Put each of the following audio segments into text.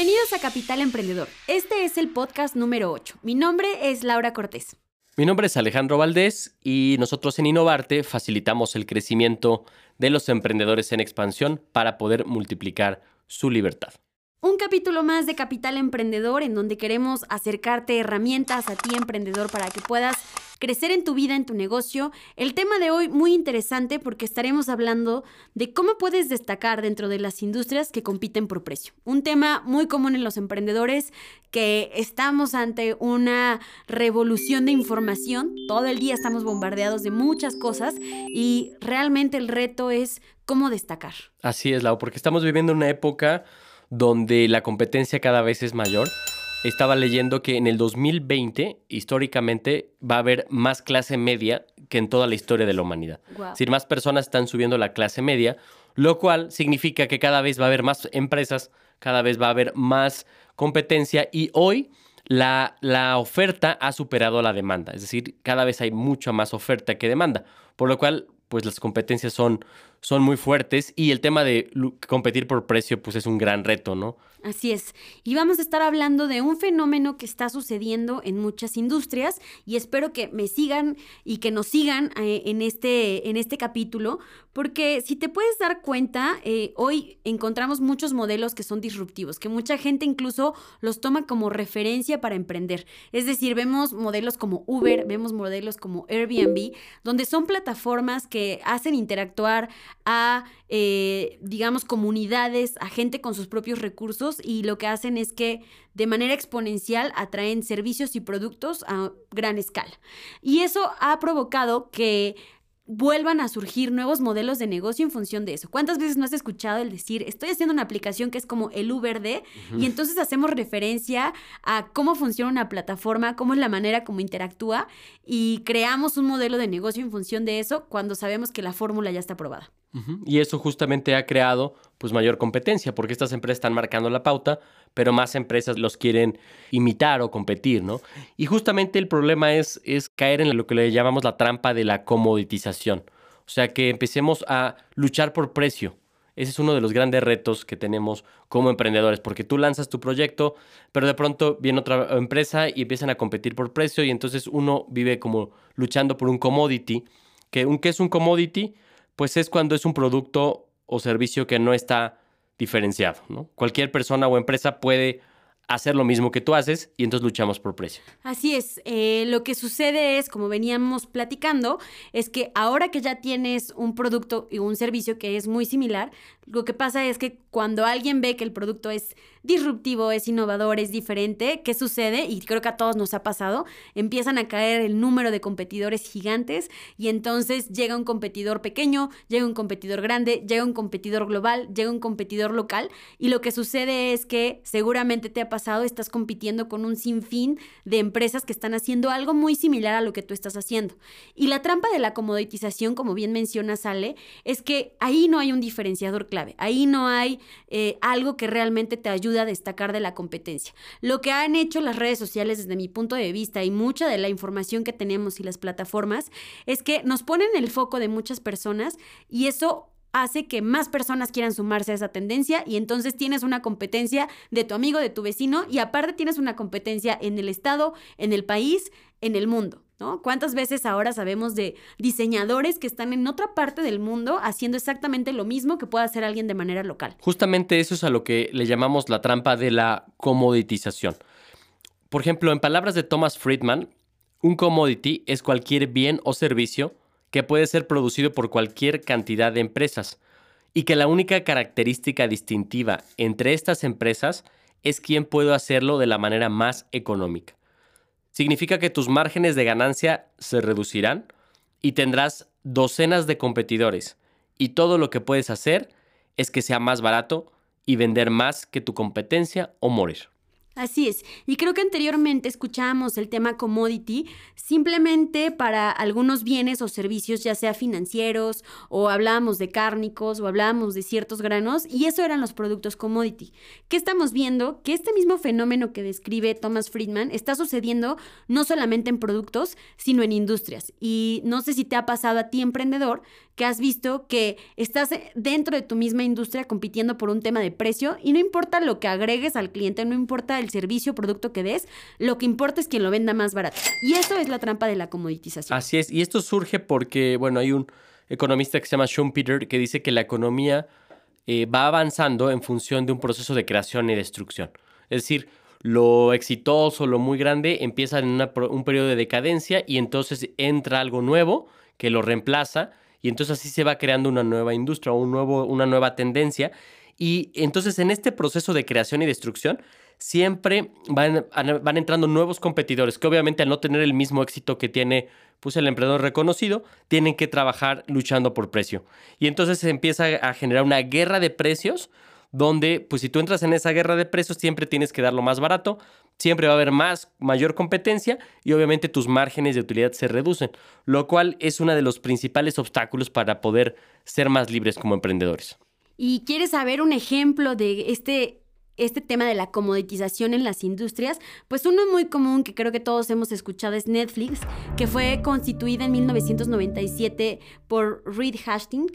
Bienvenidos a Capital Emprendedor. Este es el podcast número 8. Mi nombre es Laura Cortés. Mi nombre es Alejandro Valdés y nosotros en Innovarte facilitamos el crecimiento de los emprendedores en expansión para poder multiplicar su libertad. Un capítulo más de Capital Emprendedor en donde queremos acercarte herramientas a ti emprendedor para que puedas crecer en tu vida, en tu negocio. El tema de hoy muy interesante porque estaremos hablando de cómo puedes destacar dentro de las industrias que compiten por precio. Un tema muy común en los emprendedores que estamos ante una revolución de información. Todo el día estamos bombardeados de muchas cosas y realmente el reto es cómo destacar. Así es, Lau, porque estamos viviendo una época donde la competencia cada vez es mayor. Estaba leyendo que en el 2020, históricamente, va a haber más clase media que en toda la historia de la humanidad. Wow. Es decir, más personas están subiendo la clase media, lo cual significa que cada vez va a haber más empresas, cada vez va a haber más competencia y hoy la, la oferta ha superado la demanda. Es decir, cada vez hay mucha más oferta que demanda, por lo cual pues las competencias son, son muy fuertes y el tema de competir por precio pues es un gran reto, ¿no? Así es. Y vamos a estar hablando de un fenómeno que está sucediendo en muchas industrias y espero que me sigan y que nos sigan eh, en, este, en este capítulo, porque si te puedes dar cuenta, eh, hoy encontramos muchos modelos que son disruptivos, que mucha gente incluso los toma como referencia para emprender. Es decir, vemos modelos como Uber, vemos modelos como Airbnb, donde son plataformas que hacen interactuar a, eh, digamos, comunidades, a gente con sus propios recursos y lo que hacen es que de manera exponencial atraen servicios y productos a gran escala. Y eso ha provocado que vuelvan a surgir nuevos modelos de negocio en función de eso. ¿Cuántas veces no has escuchado el decir, estoy haciendo una aplicación que es como el Uber de, y entonces hacemos referencia a cómo funciona una plataforma, cómo es la manera como interactúa, y creamos un modelo de negocio en función de eso cuando sabemos que la fórmula ya está probada. Ujú. Y eso justamente ha creado pues mayor competencia, porque estas empresas están marcando la pauta, pero más empresas los quieren imitar o competir, ¿no? Y justamente el problema es, es caer en lo que le llamamos la trampa de la comoditización. O sea, que empecemos a luchar por precio. Ese es uno de los grandes retos que tenemos como emprendedores, porque tú lanzas tu proyecto, pero de pronto viene otra empresa y empiezan a competir por precio y entonces uno vive como luchando por un commodity, que un ¿qué es un commodity? Pues es cuando es un producto o servicio que no está diferenciado, ¿no? Cualquier persona o empresa puede hacer lo mismo que tú haces y entonces luchamos por precio. Así es, eh, lo que sucede es, como veníamos platicando, es que ahora que ya tienes un producto y un servicio que es muy similar, lo que pasa es que cuando alguien ve que el producto es disruptivo, es innovador, es diferente, ¿qué sucede? Y creo que a todos nos ha pasado, empiezan a caer el número de competidores gigantes y entonces llega un competidor pequeño, llega un competidor grande, llega un competidor global, llega un competidor local y lo que sucede es que seguramente te ha pasado, estás compitiendo con un sinfín de empresas que están haciendo algo muy similar a lo que tú estás haciendo. Y la trampa de la comoditización, como bien menciona Sale, es que ahí no hay un diferenciador clave, ahí no hay eh, algo que realmente te ayude a destacar de la competencia. Lo que han hecho las redes sociales desde mi punto de vista y mucha de la información que tenemos y las plataformas es que nos ponen el foco de muchas personas y eso hace que más personas quieran sumarse a esa tendencia y entonces tienes una competencia de tu amigo, de tu vecino y aparte tienes una competencia en el estado, en el país, en el mundo. ¿No? ¿Cuántas veces ahora sabemos de diseñadores que están en otra parte del mundo haciendo exactamente lo mismo que puede hacer alguien de manera local? Justamente eso es a lo que le llamamos la trampa de la comoditización. Por ejemplo, en palabras de Thomas Friedman, un commodity es cualquier bien o servicio que puede ser producido por cualquier cantidad de empresas y que la única característica distintiva entre estas empresas es quién puede hacerlo de la manera más económica. Significa que tus márgenes de ganancia se reducirán y tendrás docenas de competidores y todo lo que puedes hacer es que sea más barato y vender más que tu competencia o morir. Así es. Y creo que anteriormente escuchábamos el tema commodity simplemente para algunos bienes o servicios, ya sea financieros, o hablábamos de cárnicos, o hablábamos de ciertos granos, y eso eran los productos commodity. ¿Qué estamos viendo? Que este mismo fenómeno que describe Thomas Friedman está sucediendo no solamente en productos, sino en industrias. Y no sé si te ha pasado a ti, emprendedor, que has visto que estás dentro de tu misma industria compitiendo por un tema de precio y no importa lo que agregues al cliente, no importa el servicio o producto que des, lo que importa es quien lo venda más barato. Y eso es la trampa de la comoditización. Así es, y esto surge porque, bueno, hay un economista que se llama Schumpeter que dice que la economía eh, va avanzando en función de un proceso de creación y destrucción. Es decir, lo exitoso, lo muy grande, empieza en un periodo de decadencia y entonces entra algo nuevo que lo reemplaza y entonces así se va creando una nueva industria, un nuevo, una nueva tendencia. Y entonces en este proceso de creación y destrucción siempre van, van entrando nuevos competidores que obviamente al no tener el mismo éxito que tiene pues, el emprendedor reconocido, tienen que trabajar luchando por precio. Y entonces se empieza a generar una guerra de precios donde pues si tú entras en esa guerra de precios siempre tienes que dar lo más barato, siempre va a haber más, mayor competencia y obviamente tus márgenes de utilidad se reducen, lo cual es uno de los principales obstáculos para poder ser más libres como emprendedores. ¿Y quieres saber un ejemplo de este este tema de la comoditización en las industrias, pues uno muy común que creo que todos hemos escuchado es Netflix, que fue constituida en 1997 por Reed Hastings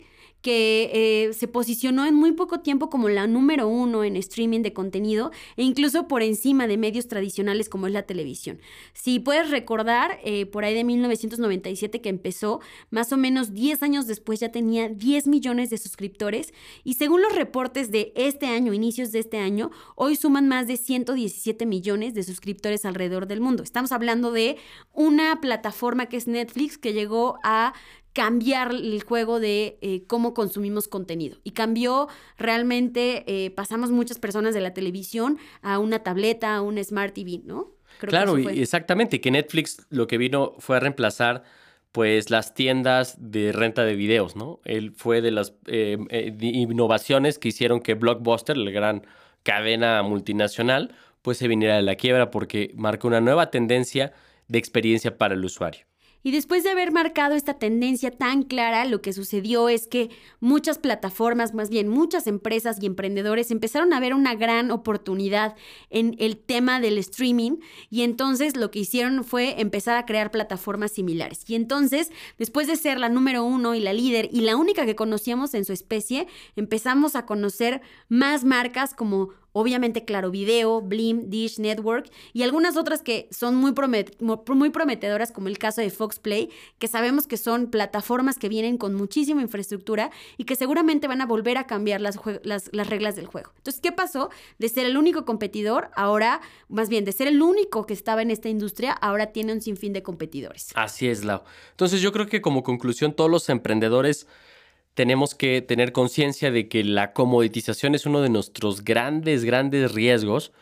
que eh, se posicionó en muy poco tiempo como la número uno en streaming de contenido e incluso por encima de medios tradicionales como es la televisión. Si puedes recordar, eh, por ahí de 1997 que empezó, más o menos 10 años después ya tenía 10 millones de suscriptores y según los reportes de este año, inicios de este año, hoy suman más de 117 millones de suscriptores alrededor del mundo. Estamos hablando de una plataforma que es Netflix que llegó a cambiar el juego de eh, cómo consumimos contenido. Y cambió realmente, eh, pasamos muchas personas de la televisión a una tableta, a un Smart TV, ¿no? claro, y exactamente, que Netflix lo que vino fue a reemplazar pues las tiendas de renta de videos, ¿no? Él fue de las eh, innovaciones que hicieron que Blockbuster, la gran cadena multinacional, pues se viniera de la quiebra porque marcó una nueva tendencia de experiencia para el usuario. Y después de haber marcado esta tendencia tan clara, lo que sucedió es que muchas plataformas, más bien muchas empresas y emprendedores empezaron a ver una gran oportunidad en el tema del streaming y entonces lo que hicieron fue empezar a crear plataformas similares. Y entonces, después de ser la número uno y la líder y la única que conocíamos en su especie, empezamos a conocer más marcas como obviamente Claro Video, Blim, Dish Network y algunas otras que son muy, prometedoras como el caso de Fox Play, que sabemos que son plataformas que vienen con muchísima infraestructura y que seguramente van a volver a cambiar las, las, las reglas del juego. Entonces, ¿qué pasó? De ser el único competidor, ahora, más bien, de ser el único que estaba en esta industria, ahora tiene un sinfín de competidores. Así es, Lau. Entonces, yo creo que como conclusión, todos los emprendedores tenemos que tener conciencia de que la comoditización es uno de nuestros grandes, grandes riesgos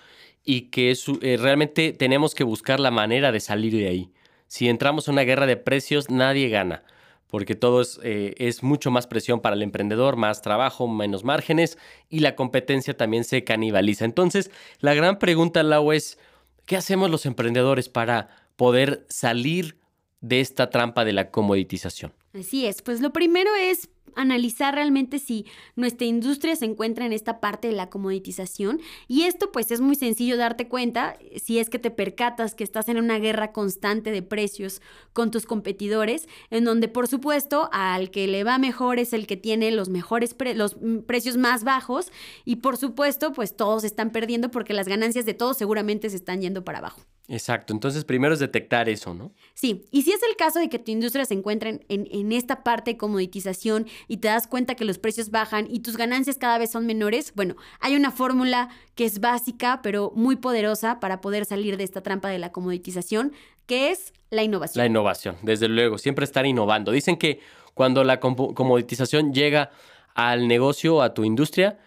y que eh, realmente tenemos que buscar la manera de salir de ahí. Si entramos en una guerra de precios, nadie gana, porque todo es, eh, es mucho más presión para el emprendedor, más trabajo, menos márgenes y la competencia también se canibaliza. Entonces, la gran pregunta, Lau, es, ¿qué hacemos los emprendedores para poder salir de esta trampa de la comoditización? Así es, pues lo primero es analizar realmente si nuestra industria se encuentra en esta parte de la comoditización y esto pues es muy sencillo darte cuenta si es que te percatas que estás en una guerra constante de precios con tus competidores en donde por supuesto al que le va mejor es el que tiene los mejores los precios más bajos y por supuesto pues todos están perdiendo porque las ganancias de todos seguramente se están yendo para abajo. Exacto, entonces primero es detectar eso, ¿no? Sí, y si es el caso de que tu industria se encuentre en, en, esta parte de comoditización y te das cuenta que los precios bajan y tus ganancias cada vez son menores, bueno, hay una fórmula que es básica pero muy poderosa para poder salir de esta trampa de la comoditización, que es la innovación. La innovación, desde luego, siempre estar innovando. Dicen que cuando la comoditización llega al negocio, a tu industria,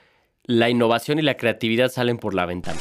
la innovación y la creatividad salen por la ventana.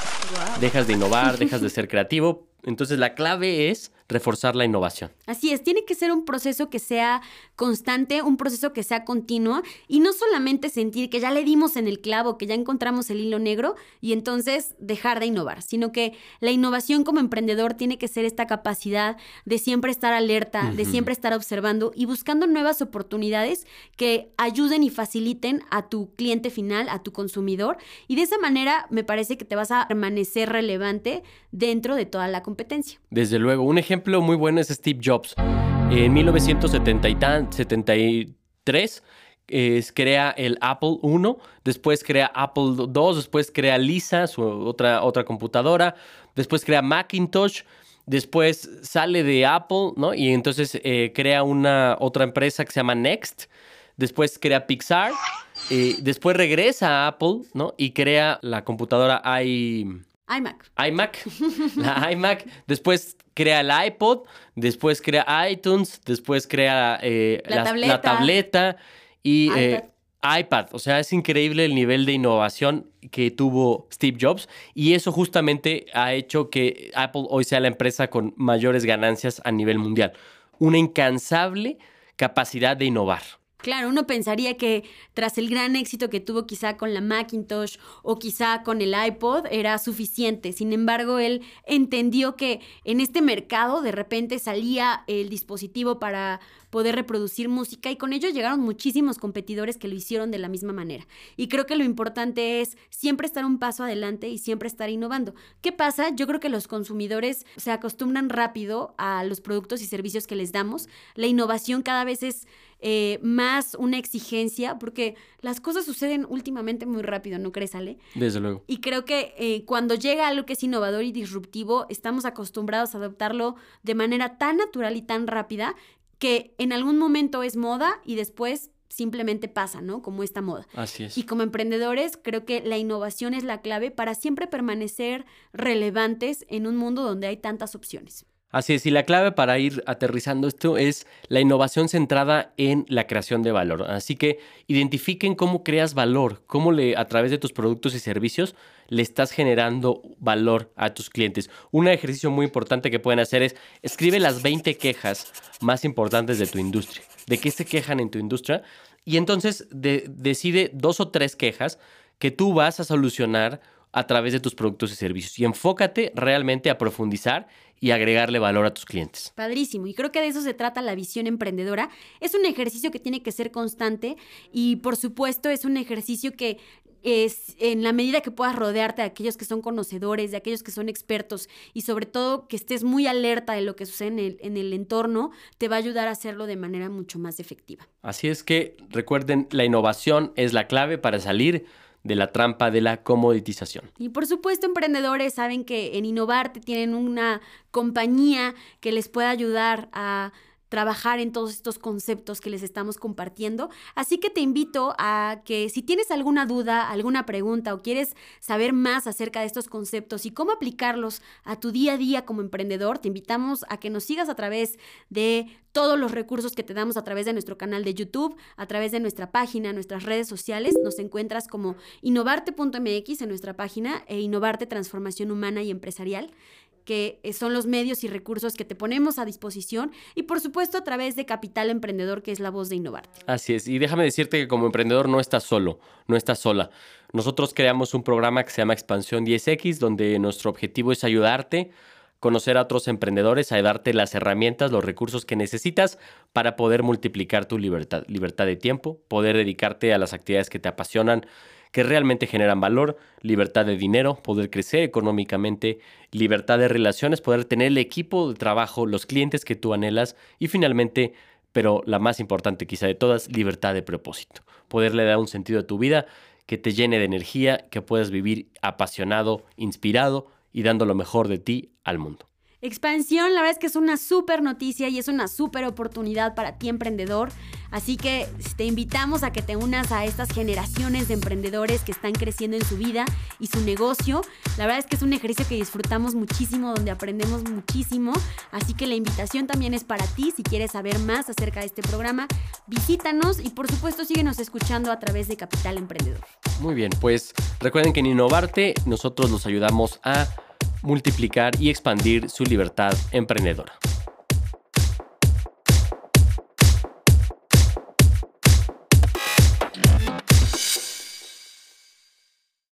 Dejas de innovar, dejas de ser creativo. Entonces la clave es reforzar la innovación. Así es, tiene que ser un proceso que sea constante, un proceso que sea continuo y no solamente sentir que ya le dimos en el clavo, que ya encontramos el hilo negro y entonces dejar de innovar, sino que la innovación como emprendedor tiene que ser esta capacidad de siempre estar alerta, de siempre estar observando y buscando nuevas oportunidades que ayuden y faciliten a tu cliente final, a tu consumidor y de esa manera me parece que te vas a permanecer relevante dentro de toda la competencia. Desde luego, un ejemplo muy bueno es Steve Jobs. En 1973 crea el Apple I, después crea Apple II, después crea Lisa, su otra, otra computadora, después crea Macintosh, después sale de Apple, ¿no? Y entonces eh, crea una otra empresa que se llama Next, después crea Pixar, eh, después regresa a Apple, ¿no? Y crea la computadora i... iMac. iMac, la iMac, después crea el iPod, después crea iTunes, después crea eh, la, tableta. tableta. y iPad. iPad. O sea, es increíble el nivel de innovación que tuvo Steve Jobs y eso justamente ha hecho que Apple hoy sea la empresa con mayores ganancias a nivel mundial. Una incansable capacidad de innovar. Claro, uno pensaría que tras el gran éxito que tuvo quizá con la Macintosh o quizá con el iPod era suficiente. Sin embargo, él entendió que en este mercado de repente salía el dispositivo para poder reproducir música y con ello llegaron muchísimos competidores que lo hicieron de la misma manera. Y creo que lo importante es siempre estar un paso adelante y siempre estar innovando. ¿Qué pasa? Yo creo que los consumidores se acostumbran rápido a los productos y servicios que les damos. La innovación cada vez es eh, más una exigencia, porque las cosas suceden últimamente muy rápido, ¿no crees, Ale? Desde luego. Y creo que eh, cuando llega algo que es innovador y disruptivo, estamos acostumbrados a adoptarlo de manera tan natural y tan rápida que en algún momento es moda y después simplemente pasa, ¿no? Como esta moda. Así es. Y como emprendedores, creo que la innovación es la clave para siempre permanecer relevantes en un mundo donde hay tantas opciones. Así es, y la clave para ir aterrizando esto es la innovación centrada en la creación de valor. Así que identifiquen cómo creas valor, cómo le, a través de tus productos y servicios le estás generando valor a tus clientes. Un ejercicio muy importante que pueden hacer es escribe las 20 quejas más importantes de tu industria. ¿De qué se quejan en tu industria? Y entonces decide dos o tres quejas que tú vas a solucionar a través de tus productos y servicios. Y enfócate realmente a profundizar y agregarle valor a tus clientes. Padrísimo. Y creo que de eso se trata la visión emprendedora. Es un ejercicio que tiene que ser constante y por supuesto es un ejercicio que es en la medida que puedas rodearte de aquellos que son conocedores, de aquellos que son expertos y sobre todo que estés muy alerta de lo que sucede en el, en el entorno, te va a ayudar a hacerlo de manera mucho más efectiva. Así es que recuerden, la innovación es la clave para salir de la trampa de la comoditización. Y por supuesto, emprendedores saben que en Innovarte tienen una compañía que les puede ayudar a trabajar en todos estos conceptos que les estamos compartiendo. Así que te invito a que si tienes alguna duda, alguna pregunta o quieres saber más acerca de estos conceptos y cómo aplicarlos a tu día a día como emprendedor, te invitamos a que nos sigas a través de todos los recursos que te damos a través de nuestro canal de YouTube, a través de nuestra página, nuestras redes sociales. Nos encuentras como innovarte.mx en nuestra página e Innovarte Transformación Humana y Empresarial que eh, son los medios y recursos que te ponemos a disposición y por supuesto a través de Capital Emprendedor, que es la voz de Innovarte. Así es, y déjame decirte que como emprendedor no estás solo, no estás sola. Nosotros creamos un programa que se llama Expansión 10X, donde nuestro objetivo es ayudarte conocer a otros emprendedores, a darte las herramientas, los recursos que necesitas para poder multiplicar tu libertad, libertad de tiempo, poder dedicarte a las actividades que te apasionan, que realmente generan valor, libertad de dinero, poder crecer económicamente, libertad de relaciones, poder tener el equipo de trabajo, los clientes que tú anhelas y finalmente, pero la más importante quizá de todas, libertad de propósito. Poderle dar un sentido a tu vida que te llene de energía, que puedas vivir apasionado, inspirado y dando lo mejor de ti al mundo. Expansión, la verdad es que es una súper noticia y es una súper oportunidad para ti emprendedor. Así que te invitamos a que te unas a estas generaciones de emprendedores que están creciendo en su vida y su negocio. La verdad es que es un ejercicio que disfrutamos muchísimo, donde aprendemos muchísimo. Así que la invitación también es para ti. Si quieres saber más acerca de este programa, visítanos y por supuesto síguenos escuchando a través de Capital Emprendedor. Muy bien, pues recuerden que en Innovarte nosotros los ayudamos a multiplicar y expandir su libertad emprendedora.